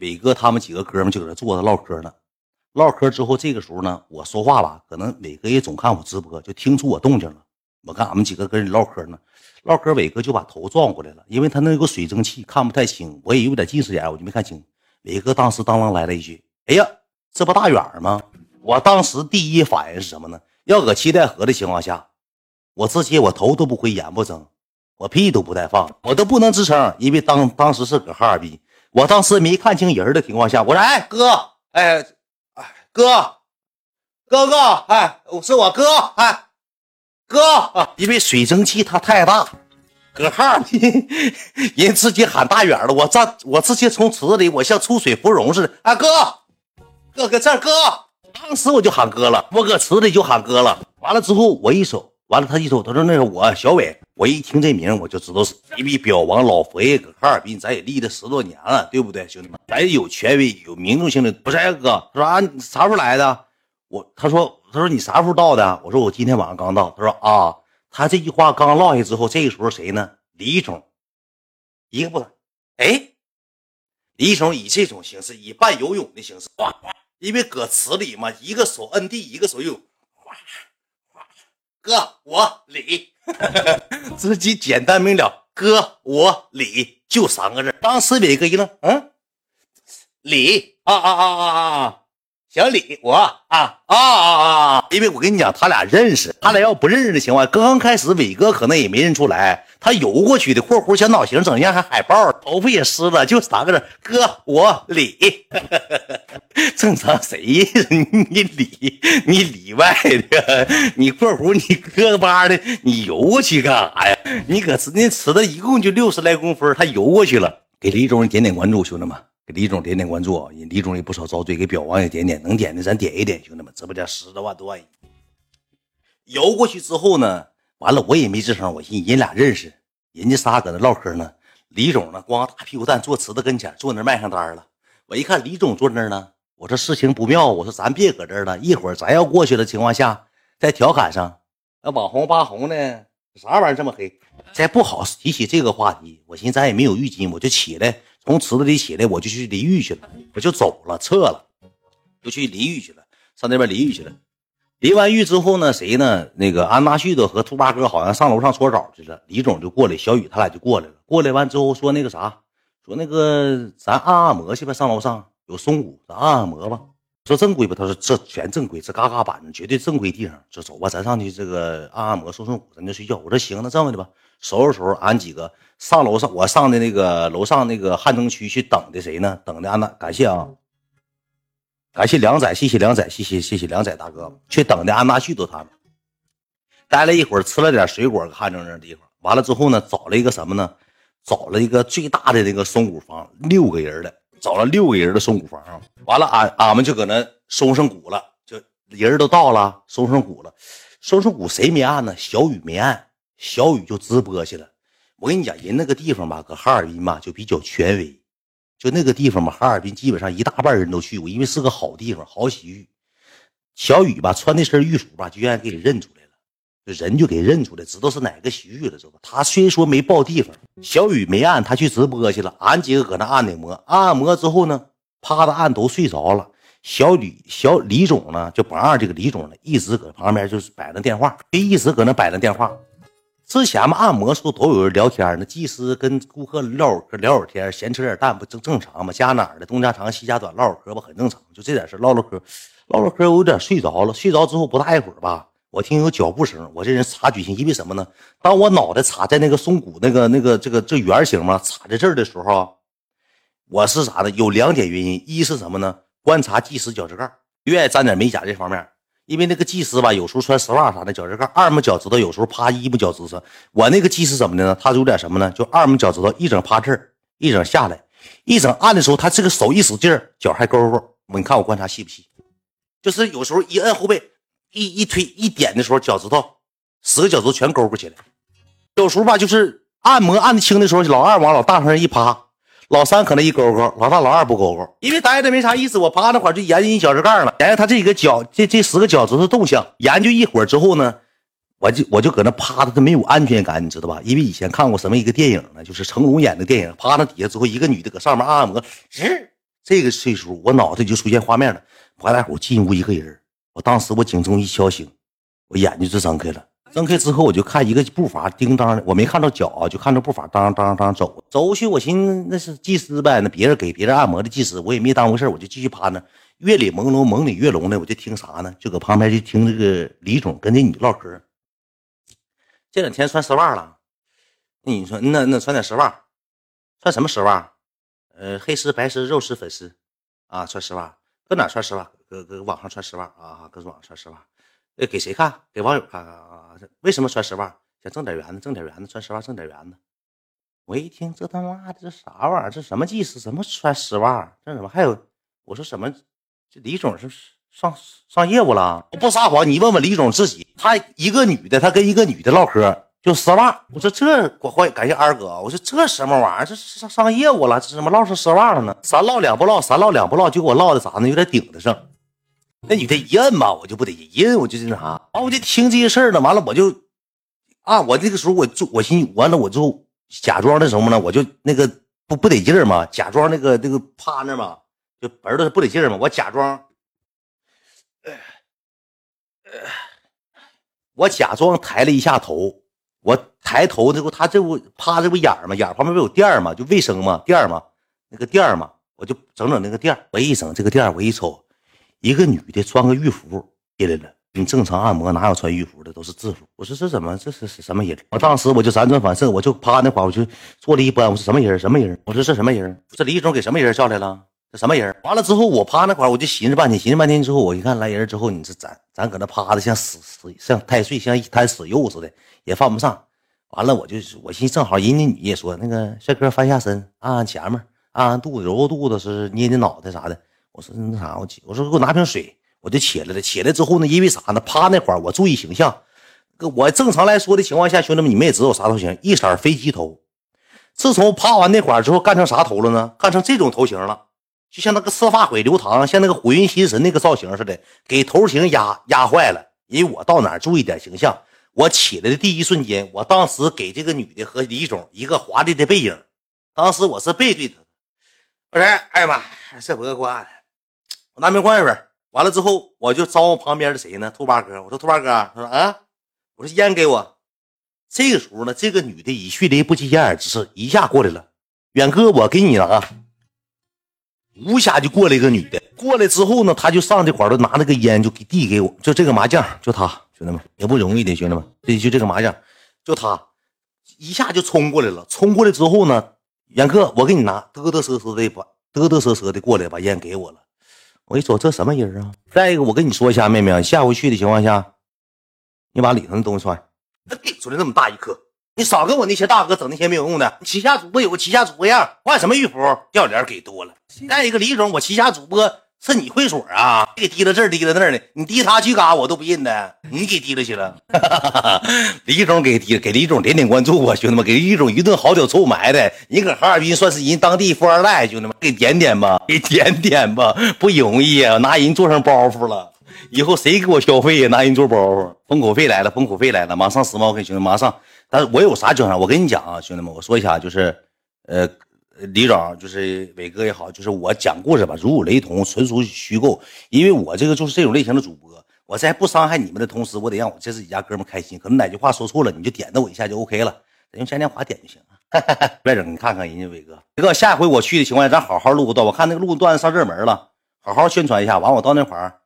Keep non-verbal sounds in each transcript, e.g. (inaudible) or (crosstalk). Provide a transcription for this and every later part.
伟哥他们几个哥们就搁这坐着唠嗑呢。唠嗑之后，这个时候呢，我说话吧，可能伟哥也总看我直播，就听出我动静了。我看俺们几个跟人唠嗑呢，唠嗑，伟哥就把头转过来了，因为他那有个水蒸气，看不太清。我也有点近视眼，我就没看清。伟哥当时当啷来了一句：“哎呀，这不大远吗？”我当时第一反应是什么呢？要搁七台河的情况下，我直接我头都不回，眼不睁，我屁都不带放，我都不能吱声，因为当当时是搁哈尔滨，我当时没看清人的情况下，我说：“哎哥，哎。”哎哥，哥哥，哎，是我哥，哎，哥，因为水蒸气它太大，搁哈尔滨人直接喊大远了，我站，我直接从池子里，我像出水芙蓉似的，啊哥，哥搁这儿哥，当时我就喊哥了，我搁池子里就喊哥了，完了之后我一瞅，完了他一瞅，他说那是我小伟，我一听这名我就知道是一比表王老佛爷搁哈尔滨，咱也立了十多年了，对不对，兄弟们？咱有权威、有民族性的，不是哥？他说啊，你啥时候来的？我他说他说你啥时候到的？我说我今天晚上刚到。他说啊，他这句话刚落下之后，这个时候谁呢？李总，一个不，哎，李总以这种形式，以半游泳的形式，因为搁池里嘛，一个手摁地，一个手游。哥，我李，直接简单明了。哥，我李，就三个字。当时伟哥一愣，嗯，李啊啊啊啊啊！小李，我啊啊啊啊！因为我跟你讲，他俩认识，他俩要不认识的情况，刚刚开始伟哥可能也没认出来，他游过去的，括弧小脑型，整像还海豹，头发也湿了，就三个字：哥，我李。(laughs) 正常谁 (laughs) 你里你里外的，你括弧你磕巴的，你游过去干啥呀？你搁那池子一共就六十来公分，他游过去了。给李总点点关注，兄弟们。李总点点关注啊！李总也不少遭罪，给表王也点点，能点的咱点一点，兄弟们，直播间十多万多万人。游过去之后呢，完了我也没吱声，我寻思人俩认识，人家仨搁那唠嗑呢。李总呢，光大屁股蛋坐池子跟前，坐那卖上单了。我一看李总坐那呢，我说事情不妙，我说咱别搁这了，一会儿咱要过去的情况下再调侃上。那网红扒红呢？啥玩意这么黑？再不好提起这个话题，我寻思咱也没有浴巾，我就起来。从池子里起来，我就去淋浴去了，我就走了，撤了，就去淋浴去了，上那边淋浴去了。淋完浴之后呢，谁呢？那个安大旭子和兔八哥好像上楼上搓澡去了。李总就过来，小雨他俩就过来了。过来完之后说那个啥，说那个咱按按摩去吧，上楼上有松骨，咱按按摩吧。说正规吧，他说这全正规，这嘎嘎板绝对正规地方。就走吧，咱上去这个按按摩，松松骨，咱就睡觉。我说行，那这么的吧。收拾收拾，俺几个上楼上，我上的那个楼上那个汉城区去等的谁呢？等的安娜，感谢啊，感谢梁仔，谢谢梁仔，谢谢谢谢梁仔大哥，去等的安娜旭都他们。待了一会儿，吃了点水果，汉中那地方。完了之后呢，找了一个什么呢？找了一个最大的那个松骨房，六个人的，找了六个人的松骨房。完了，俺俺们就搁那松上骨了，就人都到了，松上骨了。松上骨谁没按呢？小雨没按。小雨就直播去了。我跟你讲，人那个地方吧，搁哈尔滨吧就比较权威。就那个地方吧，哈尔滨基本上一大半人都去过，因为是个好地方，好洗浴。小雨吧，穿那身浴服吧，就愿意给你认出来了，人就给认出来，知道是哪个洗浴了，知道吧？他虽说没报地方，小雨没按，他去直播去了。俺几个搁那按的摩，按按摩之后呢，趴着按都睡着了。小李小李总呢，就不让这个李总呢，一直搁旁边就是摆着电话，就一直搁那摆着电话。之前嘛，按摩时候都有人聊天呢，技师跟顾客唠会聊会天，闲扯点淡不正正常吗？家哪儿的？东家长西家短，唠会嗑不很正常？就这点事唠唠嗑，唠唠嗑，我有点睡着了。睡着之后不大一会儿吧，我听有脚步声，我这人察觉性，因为什么呢？当我脑袋插在那个松骨那个那个这个这圆形嘛，插在这儿的时候，我是啥呢？有两点原因，一是什么呢？观察技师脚趾盖，愿意沾点美甲这方面。因为那个技师吧，有时候穿丝袜啥的，脚趾盖二拇脚趾头有时候趴一拇脚趾头。我那个技师怎么的呢？他有点什么呢？就二拇脚趾头一整趴这儿，一整下来，一整按的时候，他这个手一使劲，脚还勾勾。你看我观察细不细？就是有时候一摁后背，一一推一点的时候，脚趾头十个脚趾头全勾勾起来。有时候吧，就是按摩按的轻的时候，老二往老大上一趴。老三可能一勾勾，老大老二不勾勾，因为待着没啥意思。我趴那块就研究你脚趾盖了，研究他这几个脚，这这十个脚趾头动向。研究一会儿之后呢，我就我就搁那趴着，他没有安全感，你知道吧？因为以前看过什么一个电影呢，就是成龙演的电影，趴那底下之后，一个女的搁上面按按摩，吱这个岁数，我脑袋就出现画面了。白大虎进屋一个人，我当时我警钟一敲醒，我眼睛就睁开了。睁开之后，我就看一个步伐叮当的，我没看到脚啊，就看着步伐当当当走走过去。我寻思那是技师呗，那别人给别人按摩的技师，我也没当回事我就继续趴那。月里朦胧，梦里月浓的，我就听啥呢？就搁旁边就听这个李总跟那女唠嗑。这两天穿丝袜了，那你说那那穿点丝袜，穿什么丝袜？呃，黑丝、白丝、肉丝、粉丝啊，穿丝袜。搁哪穿丝袜？搁搁网上穿丝袜啊，搁网上穿丝袜。呃，给谁看？给网友看看啊？为什么穿丝袜？想挣点元子，挣点元子，穿丝袜挣点元子。我一听，这他妈的这啥玩意儿？这什么技师？怎么穿丝袜？这怎么还有？我说什么？这李总是上上业务了？我不撒谎，你问问李总自己，他一个女的，他跟一个女的唠嗑，就丝袜。我说这我欢感谢二哥。我说这什么玩意儿？这上上业务了？这怎么唠上丝袜了呢？三唠两不唠，三唠两不唠，就给我唠的咋呢？有点顶得上。那女的一摁吧，我就不得劲，一摁我就那啥。完我就听这些事儿呢，完了我就啊，我那个时候我就我心完了我就假装那什么呢？我就那个不不得劲儿嘛，假装那个那个趴那嘛。就儿子不得劲儿嘛，我假装，我假装抬了一下头，我抬头这不他这不趴这不眼儿吗？眼儿旁边不有垫儿吗？就卫生吗？垫儿吗？那个垫儿吗？我就整整那个垫儿，我一整这个垫儿，我一瞅，一个女的穿个浴服进来了。你正常按摩哪有穿浴服的？都是制服。我说这怎么这是是什么人？我当时我就辗转反侧，我就趴那块我就坐了一班。我说什么人？什么人？我说这什么人？这李总给什么人叫来了？这什么人？完了之后，我趴那块我就寻思半天，寻思半天之后，我一看来人之后，你这咱咱搁那趴的像死死像太岁，像一滩死肉似的，也犯不上。完了，我就我寻思正好人家女也说那个帅哥翻下身，按按前面，按按肚子，揉揉肚子，是捏捏脑袋啥的。我说那啥，我起，我说给我拿瓶水，我就起来了。起来之后呢，因为啥呢？趴那块我注意形象。我正常来说的情况下，兄弟们你们也知道我啥头型，一色飞机头。自从趴完那块之后，干成啥头了呢？干成这种头型了。就像那个赤发鬼刘唐，像那个火云邪神那个造型似的，给头型压压坏了。因为我到哪注意点形象。我起来的第一瞬间，我当时给这个女的和李总一个华丽的背影。当时我是背对她，我说：“哎呀妈，这不挂的。”拿瓶矿泉水，完了之后我就招呼旁边的谁呢？兔八哥。我说：“兔八哥。”他说：“啊。”我说：“烟给我。”这个时候呢，这个女的以迅雷不及掩耳之势一下过来了。远哥，我给你拿。无下就过来一个女的，过来之后呢，他就上这块儿，都拿那个烟就给递给我，就这个麻将，就他兄弟们也不容易的，兄弟们，这就这个麻将，就他一下就冲过来了。冲过来之后呢，远哥，我给你拿，嘚嘚瑟瑟的把嘚嘚瑟瑟的过来把烟给我了。我一说，这什么人啊？再一个，我跟你说一下，妹妹，下回去的情况下，你把里头的东西穿，他顶出来那么大一颗。你少跟我那些大哥整那些没有用的。旗下主播有个旗下主播样，换什么玉服？要脸给多了。再一个，李总，我旗下主播是你会所啊？给提了这，提了那儿的，你提他去嘎，我都不认的。你给提了去了。(laughs) 李总给提，给李总点点关注啊，兄弟们，给李总一顿好酒臭埋的。你搁哈尔滨算是人当地富二代，兄弟们，给点点吧，给点点吧，不容易啊，拿人做成包袱了。以后谁给我消费呀？拿人做包袱，封口费来了，封口费来了，马上时髦，兄弟马上。但是我有啥讲啥？我跟你讲啊，兄弟们，我说一下，就是，呃，李总，就是伟哥也好，就是我讲故事吧，如有雷同，纯属虚构。因为我这个就是这种类型的主播，我在不伤害你们的同时，我得让我这自己家哥们开心。可能哪句话说错了，你就点到我一下就 OK 了，用嘉年华点就行了。(laughs) 别整，你看看人家伟哥，伟哥，下回我去的情况下，咱好好录个段。我看那个录段子上热门了，好好宣传一下。完，我到那块儿。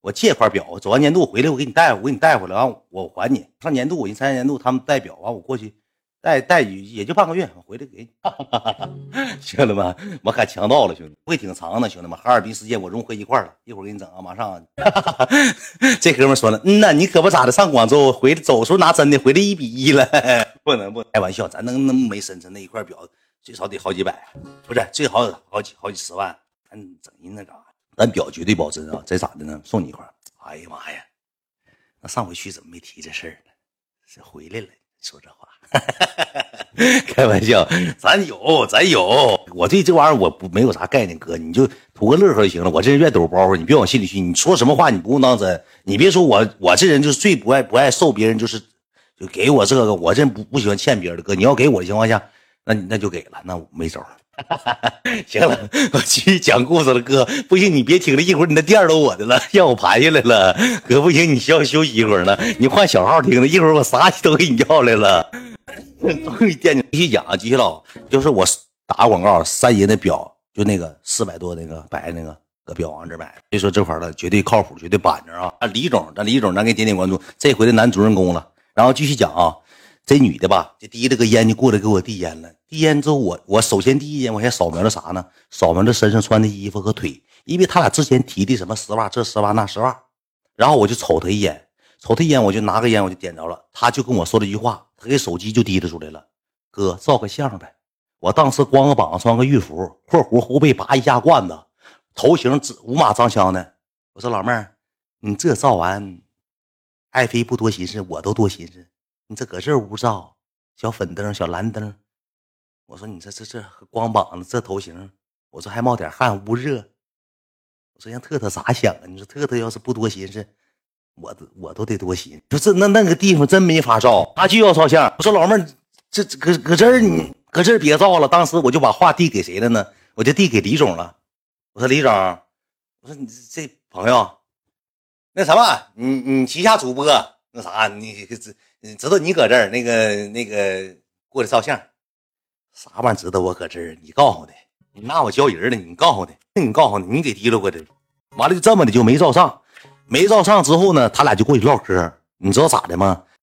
我借块表，走完年度回来，我给你带，我给你带回来，完我还你。上年度我一参加年度，他们带表，完我过去带带也就半个月，我回来给你。兄弟们，我可强到了，兄弟，会挺长的，兄弟们，哈尔滨时间我融合一块了，一会儿给你整啊，马上。(laughs) 这哥们说了，嗯呐，你可不咋的，上广州回走时候拿真的，回来一比一了，(laughs) 不能不开玩笑，咱能能没深沉那一块表，最少得好几百，不是最好好几好几十万，咱整人那啥。咱表绝对保真啊！再咋的呢？送你一块。哎呀妈呀！那上回去怎么没提这事儿呢？是回来了，说这话，(laughs) 开玩笑。咱有，咱有。我对这玩意儿我不没有啥概念，哥，你就图个乐呵就行了。我这人愿抖包袱，你别往心里去。你说什么话，你不用当真。你别说我，我这人就是最不爱不爱受别人，就是就给我这个，我这不不喜欢欠别人的。哥，你要给我的情况下，那那就给了，那没招了哈哈哈哈行了，我继续讲故事了，哥。不行，你别听了，一会儿你的店都我的了，让我盘下来了。哥，不行，你需要休息一会儿呢。你换小号听了，一会儿我啥都给你要来了。终于惦记，继续讲，继续唠。就是我打广告，三爷的表，就那个四百多那个白那个，搁表王这买。所以说这块的绝对靠谱，绝对板正啊。李总，咱李总，咱给点点关注。这回的男主人公了。然后继续讲啊。这女的吧，就提了个烟就过来给我递烟了。递烟之后，我我首先第一眼我先扫描了啥呢？扫描了身上穿的衣服和腿，因为他俩之前提的什么丝袜这丝袜那丝袜。然后我就瞅他一眼，瞅他一眼，我就拿个烟我就点着了。他就跟我说了一句话，他给手机就提溜出来了：“哥，照个相呗。”我当时光个膀子穿个浴服，括弧后背拔一下罐子，头型五马张枪的。我说老妹儿，你这照完，爱妃不多心思，我都多心思。你这搁这屋照，小粉灯、小蓝灯，我说你这这这光膀子这头型，我说还冒点汗，捂热。我说让特特咋想啊？你说特特要是不多寻思，我都我都得多寻思。就这那那个地方真没法照，他就要照相。我说老妹儿，这搁搁这儿你搁这儿别照了。当时我就把话递给谁了呢？我就递给李总了。我说李总，我说你这朋友，那什么，你你旗下主播那啥，你这。你知道你搁这儿那个那个过来照相，啥玩意儿知道我搁这儿？你告诉的，你拿我交人了。你告诉的，你告诉他，你给提溜过来。完了就这么的就没照上，没照上之后呢，他俩就过去唠嗑。你知道咋的吗？